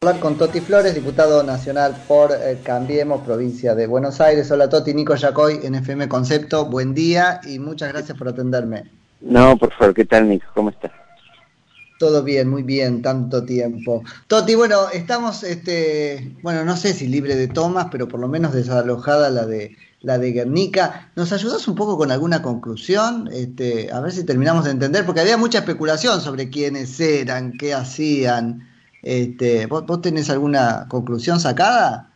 hablar con Toti Flores, diputado nacional por eh, Cambiemos, provincia de Buenos Aires. Hola Toti, Nico Yacoy, NFM Concepto, buen día y muchas gracias por atenderme. No, por favor, ¿qué tal Nico? ¿Cómo estás? Todo bien, muy bien, tanto tiempo. Toti, bueno, estamos, este, bueno, no sé si libre de tomas, pero por lo menos desalojada la de la de Guernica. ¿Nos ayudas un poco con alguna conclusión? Este, a ver si terminamos de entender, porque había mucha especulación sobre quiénes eran, qué hacían. Este, ¿vos, tenés alguna conclusión sacada?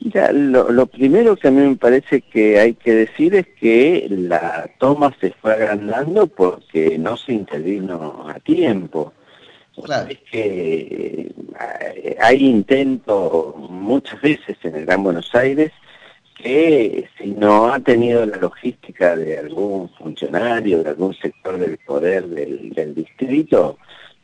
Mira, lo, primero que a mí me parece que hay que decir es que la toma se fue agrandando porque no se intervino a tiempo. Claro. Es que eh, hay intentos muchas veces en el Gran Buenos Aires que si no ha tenido la logística de algún funcionario, de algún sector del poder del, del distrito,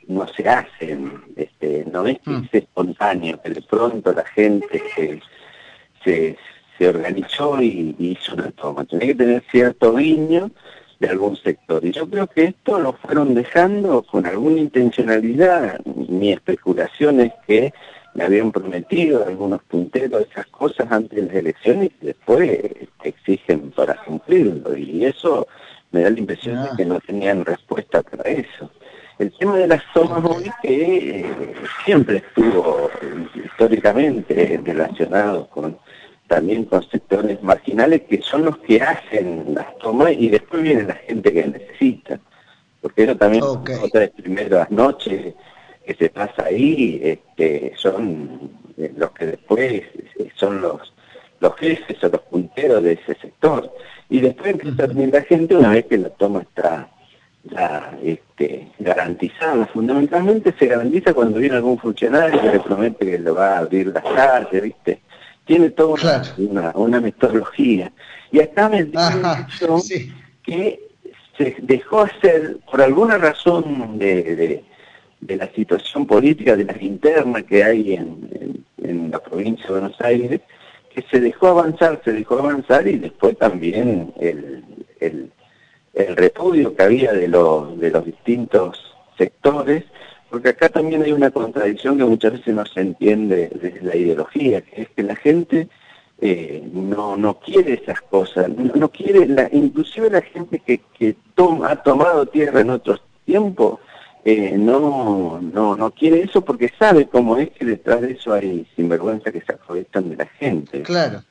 no se hacen, este, no es que mm. es espontáneo, que de pronto la gente se, se, organizó y, hizo una toma. Tiene que tener cierto guiño de algún sector. Y yo creo que esto lo fueron dejando con alguna intencionalidad. Mi especulación es que me habían prometido algunos punteros esas cosas antes de las elecciones y después exigen para cumplirlo. Y eso me da la impresión de ah. que no tenían respuesta para eso. El tema de las tomas móviles que eh, siempre estuvo históricamente relacionado con también con sectores marginales que son los que hacen las tomas y después viene la gente que necesita. Porque eso también okay. otra de primeras noches que se pasa ahí, este, son eh, los que después eh, son los, los jefes o los punteros de ese sector. Y después empieza a venir la gente una vez que la toma está la, este, garantizada. Fundamentalmente se garantiza cuando viene algún funcionario que le promete que le va a abrir las calles, ¿viste? Tiene toda una, una, metodología. Y acá me dicho que se dejó hacer, por alguna razón de, de, la situación política, de las internas que hay en, en, la provincia de Buenos Aires, que se dejó avanzar, se dejó avanzar y después también el, el el repudio que había de los, de los distintos sectores, porque acá también hay una contradicción que muchas veces no se entiende desde la ideología, que es que la gente eh, no, no quiere esas cosas, no, quiere, la, inclusive la gente que, que toma, ha tomado tierra en otros tiempos, eh, no, no, no quiere eso porque sabe cómo es que detrás de eso hay sinvergüenza que se aprovechan de la gente. Claro.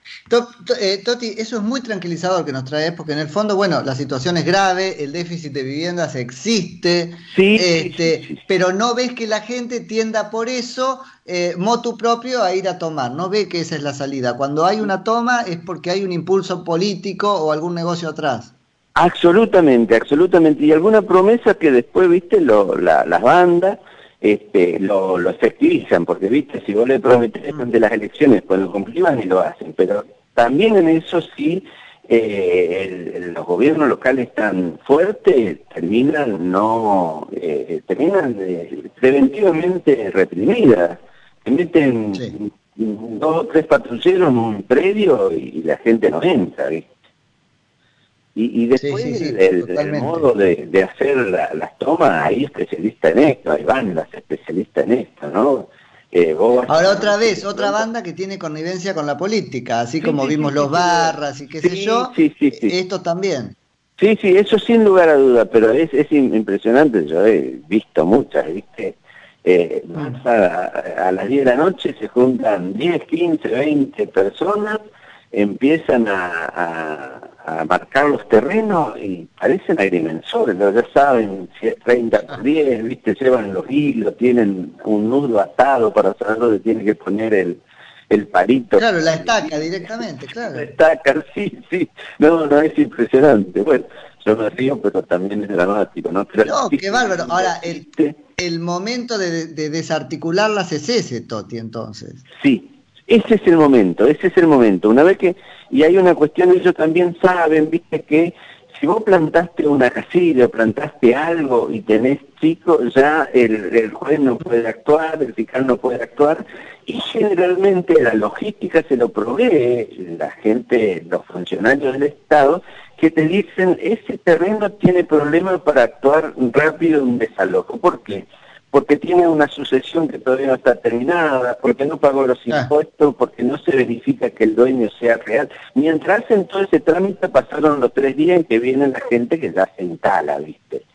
Eh, Toti, eso es muy tranquilizador que nos traes, porque en el fondo, bueno, la situación es grave, el déficit de viviendas existe, este, pero no ves que la gente tienda por eso, eh, motu propio, a ir a tomar, no ve que esa es la salida. Cuando hay una toma es porque hay un impulso político o algún negocio atrás. Absolutamente, absolutamente. Y alguna promesa que después, viste, lo, las bandas este, lo, lo, efectivizan, porque, viste, si vos le prometés ante las elecciones, pues lo cumplían y lo hacen. Pero también en eso sí, eh, los gobiernos locales tan fuertes terminan no eh, terminan eh, preventivamente reprimidas. Se meten dos o tres patrulleros en un predio y la gente no entra, ¿viste? Y, después el, modo de, hacer las tomas, hay especialistas en esto, ahí van las especialistas en esto, ¿no? Eh, Ahora otra vez, otra banda que tiene connivencia con la política, así como vimos los barras y qué sé yo, esto también. Sí, sí, eso sin lugar a duda, pero es, es impresionante, yo he visto muchas, ¿viste? Eh, a, a, las 10 de la noche se juntan 10, 15, 20 personas, empiezan a a marcar los terrenos y parecen agrimensores, ya saben, si es 30 por 10, ¿viste? llevan los hilos, tienen un nudo atado para saber dónde tiene que poner el, el palito. Claro, la estaca directamente, claro. La estaca, sí, sí. No, no, es impresionante. Bueno, yo me río, pero también es dramático, ¿no? no, qué bárbaro. Ahora, el, el momento de, de desarticularlas es ese, Toti, entonces. Sí, ese es el momento, ese es el momento. Una vez que, y hay una cuestión, ellos también saben, viste, que si vos plantaste una casilla, plantaste algo y tenés chicos, ya el, juez no puede actuar, el fiscal no puede actuar, y generalmente la logística se lo provee la gente, los funcionarios del Estado, que te dicen, ese terreno tiene problemas para actuar rápido en un desalojo. ¿Por qué? Porque tiene una sucesión que todavía no está terminada, porque no pagó los ah. impuestos, porque no se verifica que el dueño sea real. Mientras hacen todo ese trámite pasaron los tres días en que viene la gente que ya se instala, ¿viste?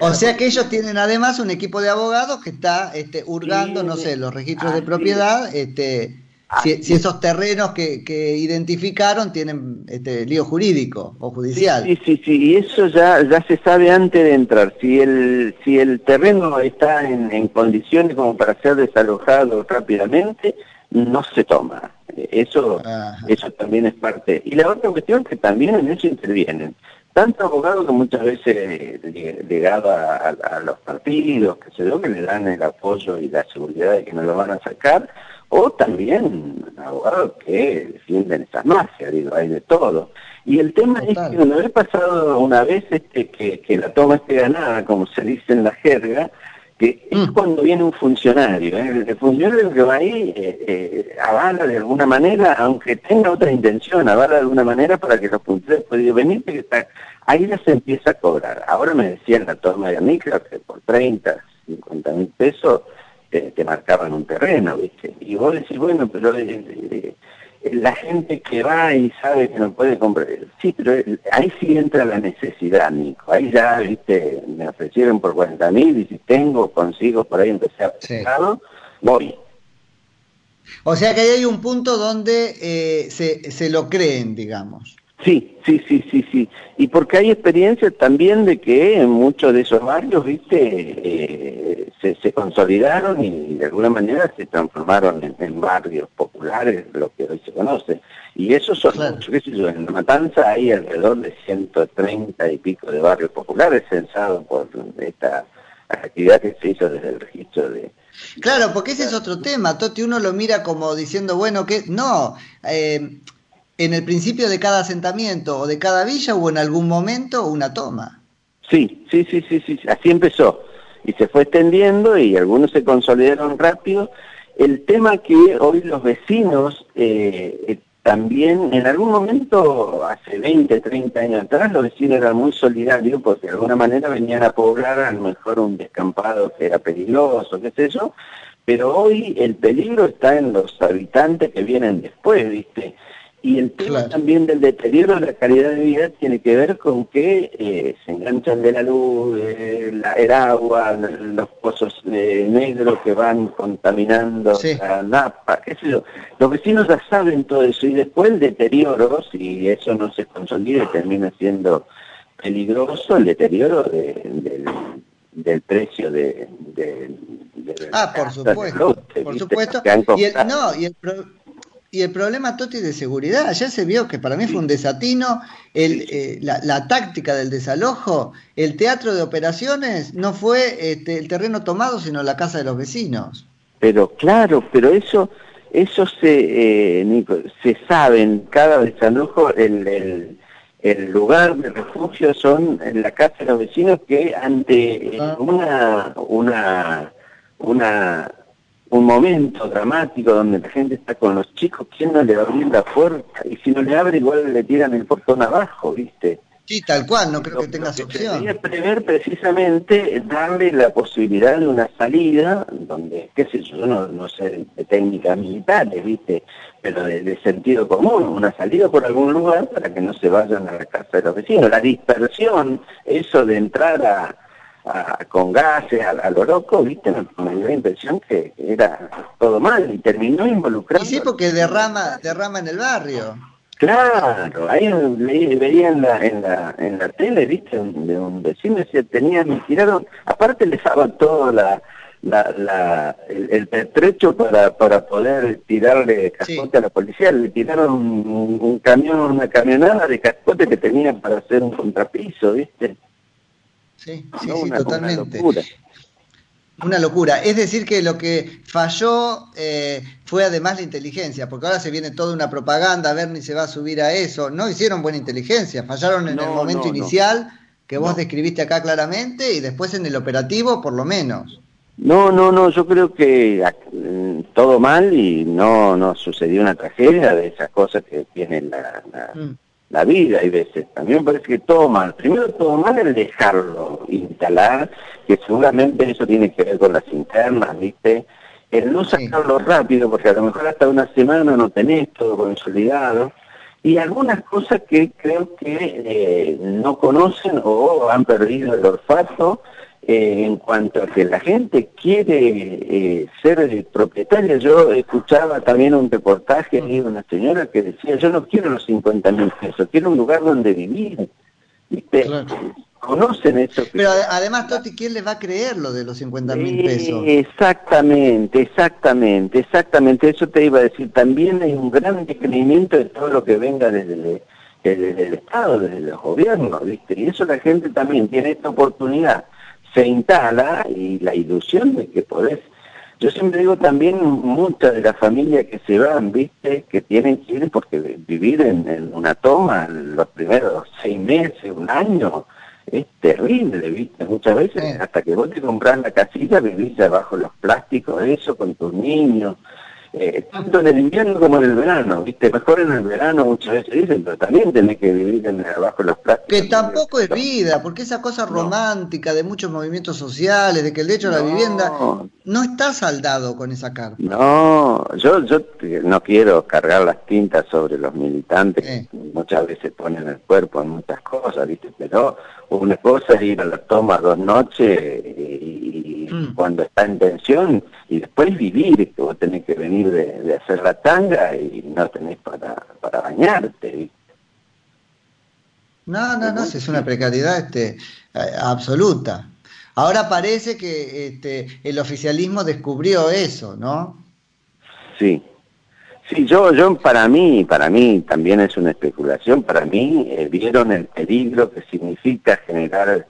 O sea que ellos tienen además un equipo de abogados que está este, hurgando, no sé, los registros de propiedad, este, si, esos terrenos que, identificaron tienen este, lío jurídico o judicial. Sí, sí, sí, y eso ya, ya se sabe antes de entrar. Si el, si el terreno está en, condiciones como para ser desalojado rápidamente, no se toma. Eso, eso también es parte. Y la otra cuestión que también en eso intervienen. Tanto abogados que muchas veces ligado a, a, los partidos, que se lo que le dan el apoyo y la seguridad de que no lo van a sacar, o también abogados que defienden esas mafias, digo, hay de todo. Y el tema es que una vez pasado una vez este, que, la toma esté ganada, como se dice en la jerga, que es mm. cuando viene un funcionario. ¿eh? El funcionario que va ahí eh, eh, avala de alguna manera, aunque tenga otra intención, avala de alguna manera para que los funcionarios puedan venir, que está, ahí ya se empieza a cobrar. Ahora me decían la toma de micro que por 30, 50 mil pesos te, marcaban un terreno, ¿viste? Y vos decís, bueno, pero eh, eh, la gente que va y sabe que no puede comprar, sí, pero ahí sí entra la necesidad, Nico. Ahí ya, ¿viste? Me ofrecieron por 40 mil y si tengo, consigo, por ahí empecé a sí. voy. O sea que ahí hay un punto donde eh, se, se lo creen, digamos. Sí, sí, sí, sí, sí. Y porque hay experiencia también de que en muchos de esos barrios, viste, eh, se, consolidaron y de alguna manera se transformaron en, barrios populares, lo que hoy se conoce. Y esos son muchos, qué sé yo, en Matanza hay alrededor de 130 y pico de barrios populares censados por esta actividad que se hizo desde el registro de... Claro, porque ese es otro tema, Toti, uno lo mira como diciendo, bueno, que no... Eh, en el principio de cada asentamiento o de cada villa hubo en algún momento una toma. Sí, sí, sí, sí, sí, así empezó. Y se fue extendiendo y algunos se consolidaron rápido. El tema que hoy los vecinos eh, eh, también, en algún momento, hace 20, 30 años atrás, los vecinos eran muy solidarios porque de alguna manera venían a poblar a lo mejor un descampado que era peligroso, qué sé yo, pero hoy el peligro está en los habitantes que vienen después, ¿viste? Y el tema también del deterioro de la calidad de vida tiene que ver con que eh, se enganchan de la luz, el agua, los pozos negros que van contaminando la napa, qué sé yo. Los vecinos ya saben todo eso y después el deterioro, si eso no se consolida y termina siendo peligroso, el deterioro del, precio de, ah por supuesto por supuesto. Y el, no y el y el problema, Toti, de seguridad, ayer se vio que para mí fue un desatino, el, eh, la, táctica del desalojo, el teatro de operaciones no fue este, el terreno tomado, sino la casa de los vecinos. Pero claro, pero eso eso se, eh, se sabe en cada desalojo, el, el, el, lugar de refugio son en la casa de los vecinos que ante ah. una, una, una un momento dramático donde la gente está con los chicos, ¿quién no le va a abrir la puerta? Y si no le abre, igual le tiran el portón abajo, ¿viste? Sí, tal cual, no creo que tengas opción. Quería prever precisamente darle la posibilidad de una salida, donde, qué sé yo, no, no sé de técnicas militares, ¿viste? Pero de, de, sentido común, una salida por algún lugar para que no se vayan a la casa de los vecinos. La dispersión, eso de entrar a, con gases, a, lo loco, ¿viste? Me, dio la impresión que era todo mal y terminó involucrado. Y sí, porque derrama, derrama en el barrio. Claro, ahí veía en la, en la, en la tele, viste, de un vecino decía, tenían, tiraron, aparte les daban todo la, la, la, el, pertrecho para, para poder tirarle cascote a la policía, le tiraron un, un, camión, una camionada de cascote que tenían para hacer un contrapiso, viste. Sí, sí, sí, totalmente. Una locura. Es decir, que lo que falló eh, fue además la inteligencia, porque ahora se viene toda una propaganda, a ver ni se va a subir a eso. No hicieron buena inteligencia, fallaron en el momento inicial que vos describiste acá claramente y después en el operativo por lo menos. No, no, no, yo creo que mm, todo mal y no, no sucedió una tragedia de esas cosas que tienen la, mm. La vida hay veces. A mí me parece que todo mal. Primero todo mal es dejarlo instalar, que seguramente eso tiene que ver con las internas, ¿viste? El no sacarlo rápido, porque a lo mejor hasta una semana no tenés todo consolidado. Y algunas cosas que creo que eh, no conocen o han perdido el olfato eh, en cuanto a que la gente quiere eh, ser propietaria. Yo escuchaba también un reportaje de una señora que decía, yo no quiero los 50 mil pesos, quiero un lugar donde vivir. ¿Viste? Conocen eso. Pero además, Toti, ¿quién le va a creer lo de los 50 mil pesos? exactamente, exactamente, exactamente. Eso te iba a decir. También hay un gran descreimiento de todo lo que venga desde el, Estado, desde los gobiernos, ¿viste? Y eso la gente también tiene esta oportunidad se instala y la ilusión de que podés. Yo siempre digo también muchas de las familias que se van, viste, que tienen que ir porque vivir en, una toma los primeros seis meses, un año, es terrible, viste, muchas veces hasta que vos te compras la casita vivís abajo los plásticos, eso con tus niños, eh, tanto en el invierno como en el verano, ¿viste? Mejor en el verano muchas veces dicen, pero también tenés que vivir en, abajo de los plásticos. Que tampoco es vida, porque esa cosa romántica de muchos movimientos sociales, de que el derecho a la vivienda no está saldado con esa carta. No, yo, yo no quiero cargar las tintas sobre los militantes, muchas veces ponen el cuerpo en muchas cosas, ¿viste? Pero una cosa es ir a la toma dos noches mm. cuando está en tensión y después vivir, que vos tenés que venir de, hacer la tanga y no tenés para, para bañarte. No, no, no, es una precariedad este, absoluta. Ahora parece que este, el oficialismo descubrió eso, ¿no? Sí, Sí, yo, yo para mí, para mí también es una especulación, para mí eh, vieron el peligro que significa generar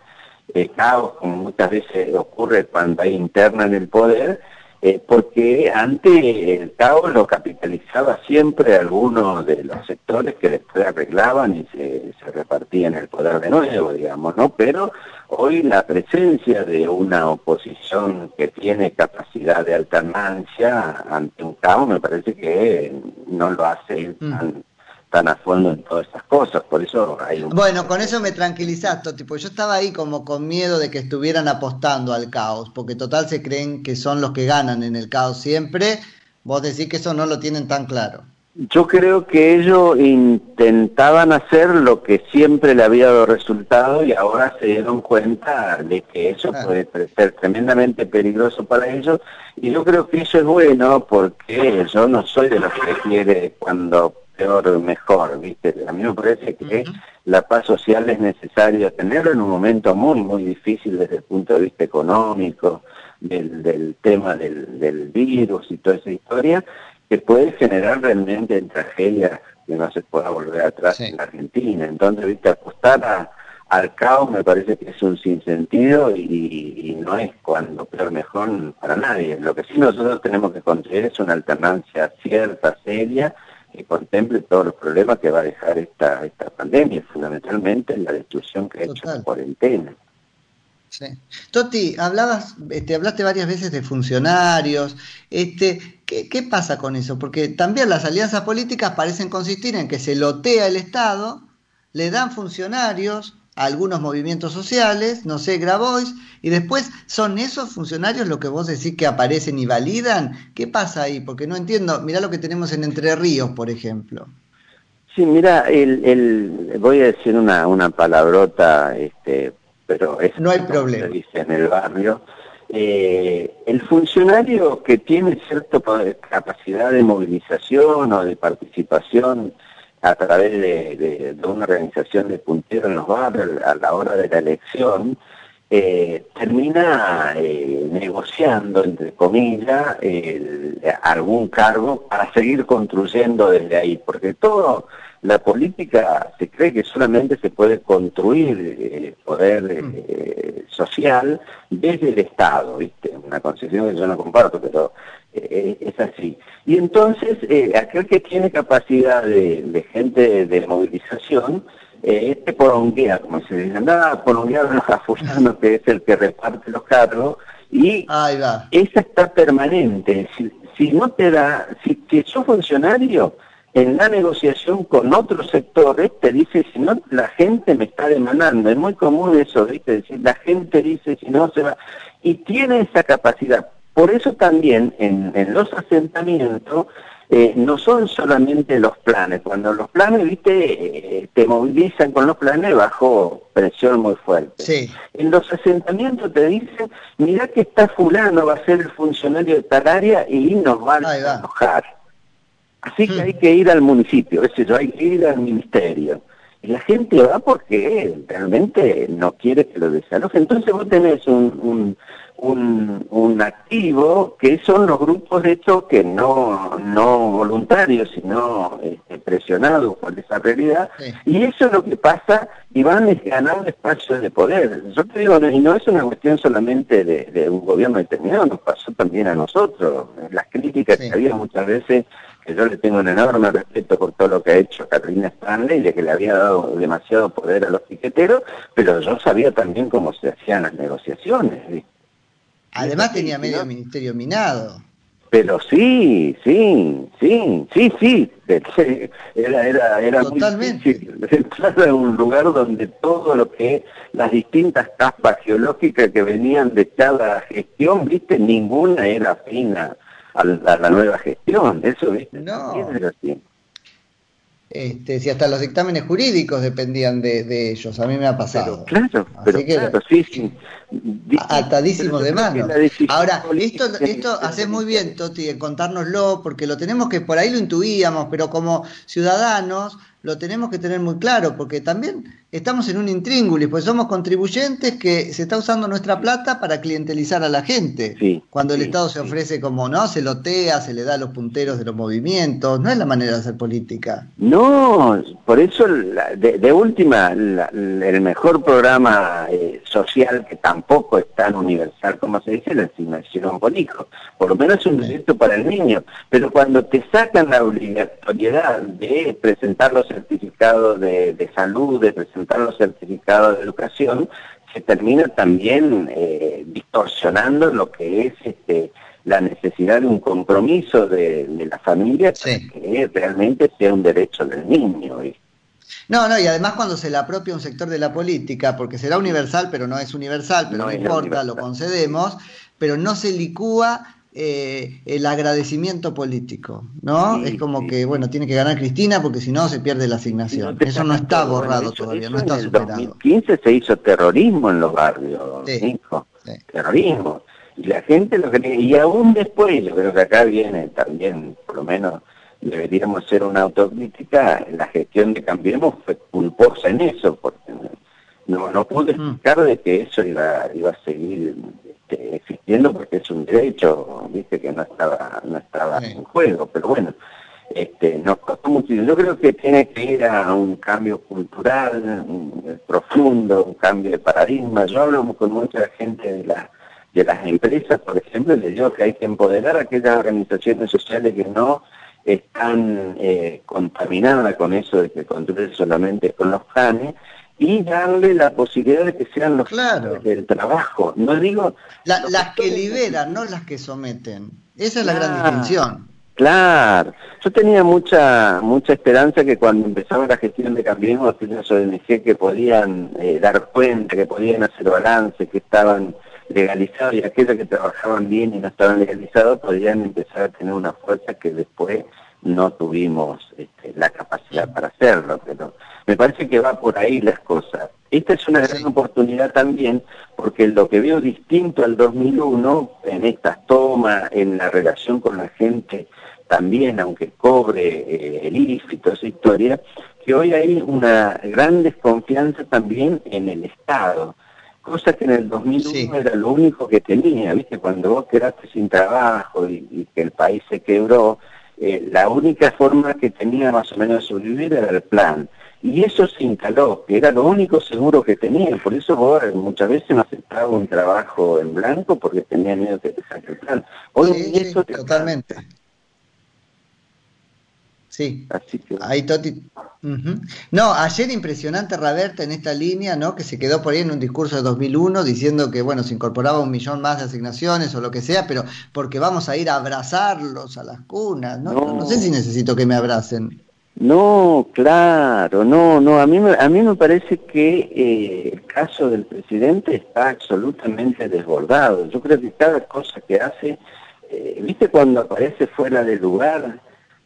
eh, caos, como muchas veces ocurre cuando hay interna en el poder, eh, porque antes el caos lo capitalizaba siempre algunos de los sectores que después arreglaban y se, se repartían el poder de nuevo, digamos, ¿no? Pero hoy la presencia de una oposición que tiene capacidad de alternancia ante un caos me parece que no lo hace mm. tan tan a fondo en todas estas cosas, por eso hay un... Bueno, con eso me tranquilizaste, tipo, yo estaba ahí como con miedo de que estuvieran apostando al caos, porque total se creen que son los que ganan en el caos siempre, vos decís que eso no lo tienen tan claro. Yo creo que ellos intentaban hacer lo que siempre le había dado resultado y ahora se dieron cuenta de que eso puede ser tremendamente peligroso para ellos. Y yo creo que eso es bueno porque yo no soy de los que quiere cuando peor mejor, ¿viste? A mí me parece que la paz social es necesaria tenerlo en un momento muy, muy difícil desde el punto de vista económico, del, del tema del, del virus y toda esa historia, que puede generar realmente tragedia que no se pueda volver atrás en la Argentina. Entonces, ¿viste? Apostar al caos me parece que es un sinsentido y, y no es cuando peor mejor para nadie. Lo que sí nosotros tenemos que conseguir es una alternancia cierta, seria, que contemple todos los problemas que va a dejar esta, esta pandemia, fundamentalmente la destrucción que ha hecho la cuarentena. Sí. Toti, hablabas, este, hablaste varias veces de funcionarios. Este, ¿qué, ¿Qué pasa con eso? Porque también las alianzas políticas parecen consistir en que se lotea el Estado, le dan funcionarios, algunos movimientos sociales, no sé, Grabois, y después son esos funcionarios lo que vos decís que aparecen y validan. ¿Qué pasa ahí? Porque no entiendo, mirá lo que tenemos en Entre Ríos, por ejemplo. Sí, mira, el, el, voy a decir una, una palabrota, este, pero es no hay problema. Se dice en el barrio. Eh, el funcionario que tiene cierta capacidad de movilización o de participación a través de, una organización de punteros en los barrios a la hora de la elección, eh, termina eh, negociando, entre comillas, algún cargo para seguir construyendo desde ahí, porque todo la política se cree que solamente se puede construir eh, poder mm. social desde el Estado, ¿viste? Una concepción que yo no comparto, pero eh, es así. Y entonces, eh, aquel que tiene capacidad de, gente de, movilización, eh, este poronguea, como se dice, anda poronguear a fulano, que es el que reparte los cargos, y esa está permanente. Si, no te da, si que sos funcionario, en la negociación con otros sectores te dice, si no, la gente me está demandando. Es muy común eso, ¿viste? Decir, la gente dice, si no, se va. Y tiene esa capacidad. Por eso también en, en los asentamientos eh, no son solamente los planes. Cuando los planes, viste, eh, te movilizan con los planes bajo presión muy fuerte. Sí. En los asentamientos te dicen, mira que está fulano, va a ser el funcionario de tal área y nos va a enojar. Así que hmm. hay que ir al municipio, es decir, hay que ir al ministerio. Y la gente va porque realmente no quiere que lo desaloje. Entonces vos tenés un, un, un, activo que son los grupos de hecho que no, no voluntarios, sino este, presionados por esa realidad. Y eso es lo que pasa y van ganando espacio de poder. Yo te digo, y no es una cuestión solamente de, de un gobierno determinado, nos pasó también a nosotros. Las críticas que había muchas veces que yo le tengo un enorme respeto por todo lo que ha hecho Carolina Stanley, de que le había dado demasiado poder a los piqueteros, pero yo sabía también cómo se hacían las negociaciones. Además tenía medio ministerio minado. Pero sí, sí, sí, sí, sí. Era, era, era Totalmente. muy difícil entrar a un lugar donde todo lo que las distintas capas geológicas que venían de cada gestión, viste, ninguna era fina a la, nueva gestión. Eso, viste, no. Este, si hasta los dictámenes jurídicos dependían de, ellos, a mí me ha pasado. claro, pero claro, sí, sí. Atadísimo de mano. Ahora, esto, esto hace muy bien, Toti, en contárnoslo, porque lo tenemos que, por ahí lo intuíamos, pero como ciudadanos lo tenemos que tener muy claro, porque también estamos en un intríngulis, pues somos contribuyentes que se está usando nuestra plata para clientelizar a la gente. cuando el Estado se ofrece como, ¿no? Se lotea, se le da los punteros de los movimientos, no es la manera de hacer política. No, por eso de, última, el mejor programa eh, social que tampoco es tan universal como se dice, la asignación por hijo. Por lo menos es un derecho para el niño, pero cuando te sacan la obligatoriedad de presentar los certificados de, salud, de presentar los certificados de educación, se termina también eh, distorsionando lo que es este, la necesidad de un compromiso de, la familia para que realmente sea un derecho del niño. No, no, y además cuando se le apropia un sector de la política, porque será universal, pero no es universal, pero no, importa, lo concedemos, pero no se licúa eh, el agradecimiento político, ¿no? es como que, bueno, tiene que ganar Cristina porque si no se pierde la asignación. eso no está borrado todavía, no está superado. En 2015 se hizo terrorismo en los barrios, terrorismo. Y la gente lo cree, y aún después, yo creo que acá viene también, por lo menos, deberíamos hacer una autocrítica, la gestión de Cambiemos fue culposa en eso, porque no, no pude mm. explicar de que eso iba, iba a seguir este, existiendo porque es un derecho, viste que no estaba, no estaba en juego, pero bueno, este, nos costó mucho. Yo creo que tiene que ir a un cambio cultural profundo, un cambio de paradigma. Yo hablo con mucha gente de la de las empresas, por ejemplo, les digo que hay que empoderar a aquellas organizaciones sociales que no están eh, contaminadas con eso de que controlen solamente con los planes y darle la posibilidad de que sean los claro. del trabajo. No digo las que liberan, no las que someten. Esa es la gran distinción. Claro, yo tenía mucha mucha esperanza que cuando empezaba la gestión de Cambiemos, aquellas ONG que podían eh, dar cuenta, que podían hacer balance, que estaban legalizados y aquellos que trabajaban bien y no estaban legalizados podían empezar a tener una fuerza que después no tuvimos este, la capacidad para hacerlo, pero me parece que va por ahí las cosas. Esta es una gran oportunidad también, porque lo que veo distinto al 2001, en estas tomas, en la relación con la gente, también, aunque cobre eh, el IFI toda esa historia, que hoy hay una gran desconfianza también en el Estado, cosa que en el 2001 era lo único que tenía, ¿viste? Cuando vos quedaste sin trabajo y que el país se quebró, eh, la única forma que tenía más o menos de sobrevivir era el plan. Y eso se instaló, que era lo único seguro que tenía. Por eso vos muchas veces no aceptaba un trabajo en blanco porque tenía miedo de que te saque el plan. Hoy sí, totalmente. Sí. Así que... Ahí Toti No, ayer impresionante Raberta en esta línea, ¿no? Que se quedó por ahí en un discurso de 2001 diciendo que, bueno, se incorporaba un millón más de asignaciones o lo que sea, pero porque vamos a ir a abrazarlos a las cunas, ¿no? No, sé si necesito que me abracen. No, claro, no, no, a mí, a mí me parece que eh, el caso del presidente está absolutamente desbordado. Yo creo que cada cosa que hace, eh, ¿viste cuando aparece fuera de lugar?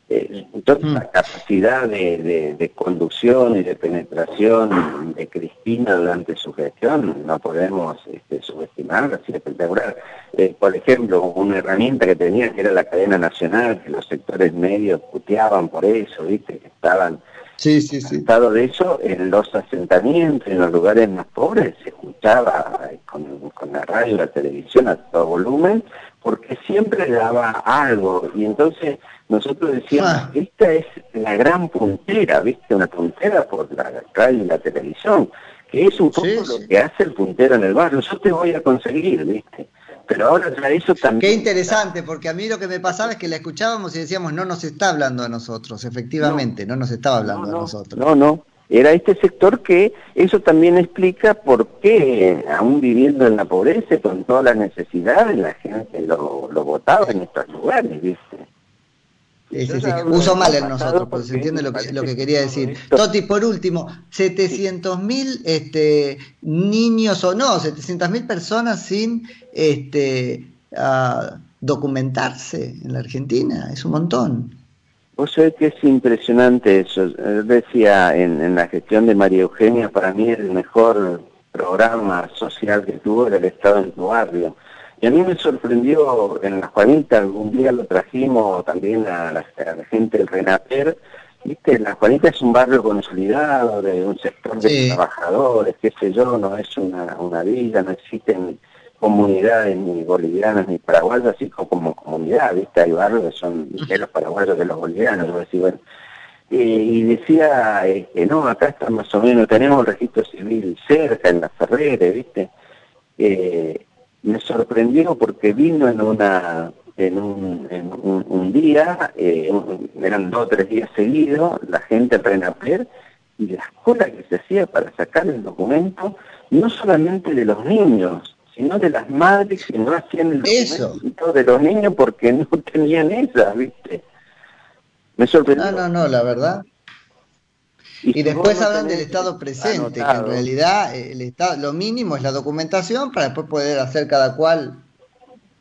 Eh, entonces la mm. capacidad de, conducción y de penetración de Cristina durante su gestión no podemos este, subestimarla, así espectacular. Eh, por ejemplo, una herramienta que tenía que era la cadena nacional, que los sectores medios puteaban por eso, viste, que estaban sí, sí, sí. de eso, en los asentamientos, en los lugares más pobres, se escuchaba con, con la radio y la televisión a todo volumen, porque siempre daba algo, y entonces nosotros decíamos, ah. esta es la gran puntera, ¿viste? Una puntera por la radio y la televisión, que es un poco lo que hace el puntero en el barrio. Yo te voy a conseguir, ¿viste? Pero ahora ya eso también... Qué interesante, porque a mí lo que me pasaba es que la escuchábamos y decíamos, no nos está hablando a nosotros, efectivamente, no, nos estaba hablando a nosotros. No, no, era este sector que eso también explica por qué, aún viviendo en la pobreza, con todas las necesidades, la gente lo, lo votaba en estos lugares, ¿viste? Sí, sí, sí. Uso mal en nosotros, porque se entiende lo que, lo que quería decir. Toti, por último, 700.000 este, niños o no, 700.000 personas sin este, documentarse en la Argentina, es un montón. Vos sabés que es impresionante eso. Decía en, en la gestión de María Eugenia, para mí el mejor programa social que tuvo era el Estado en tu barrio. Y a mí me sorprendió en la Juanita, algún día lo trajimos también a la, gente del Renaper, viste, la Juanita es un barrio consolidado, de un sector de trabajadores, qué sé yo, no es una, una villa, no existen comunidades ni bolivianas ni paraguayas, así como, comunidad, viste, hay barrios que son de los paraguayos de los bolivianos, yo decía, bueno, y decía que no, acá está más o menos, tenemos el registro civil cerca, en la Ferrere, viste, eh, me sorprendió porque vino en una en un, en un, día, eh, eran dos o tres días seguidos, la gente Renaper y la escuela que se hacía para sacar el documento, no solamente de los niños, sino de las madres que no hacían el documento de los niños porque no tenían esas, ¿viste? Me sorprendió. No, no, no, la verdad. Y, después hablan del estado presente, que en realidad eh, el estado, lo mínimo es la documentación para después poder hacer cada cual.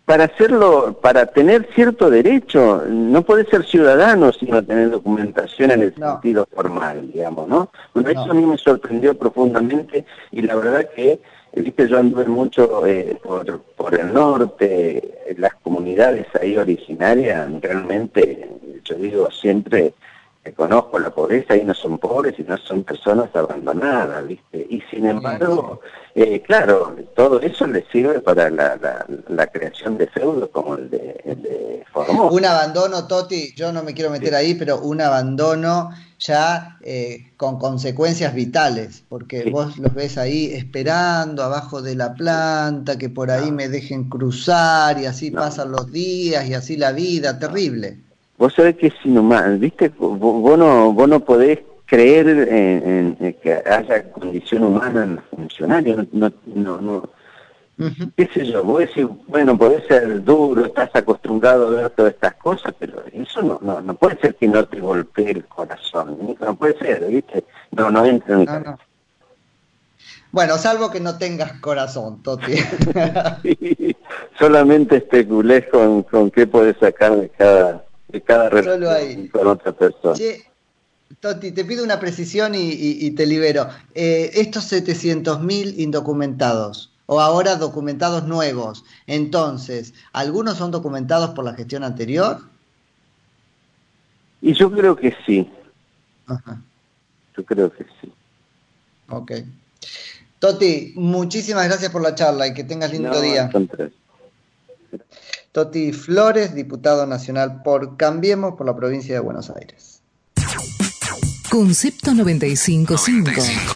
Para hacerlo, para tener cierto derecho, no puede ser ciudadano sino tener documentación en el sentido formal, digamos, ¿no? Bueno, eso a mí me sorprendió profundamente y la verdad que, viste, yo anduve mucho eh, por, por el norte, las comunidades ahí originarias, realmente, yo digo siempre, conozco la pobreza y no son pobres y no son personas abandonadas, ¿viste? Y sin embargo, eh, claro, todo eso le sirve para la, la, creación de feudos como el de, el Un abandono, Toti, yo no me quiero meter ahí, pero un abandono ya eh, con consecuencias vitales, porque vos los ves ahí esperando abajo de la planta, que por ahí me dejen cruzar y así pasan los días y así la vida, terrible. Vos sabés que es inhumano, ¿viste? Vos, no, vos no podés creer en, que haya condición humana en los funcionarios, no, no, no, qué sé yo, vos decís, bueno, podés ser duro, estás acostumbrado a ver todas estas cosas, pero eso no, no, no puede ser que no te golpee el corazón, no puede ser, ¿viste? No, no entra en no, Bueno, salvo que no tengas corazón, Toti. solamente especulé con, con qué podés sacar de cada cada relación con otra persona. Toti, te pido una precisión y, te libero. Eh, estos 700.000 indocumentados, o ahora documentados nuevos, entonces, ¿algunos son documentados por la gestión anterior? Y yo creo que sí. Yo creo que sí. Ok. Toti, muchísimas gracias por la charla y que tengas lindo día. Toti Flores, diputado nacional por Cambiemos por la provincia de Buenos Aires. Concepto 955.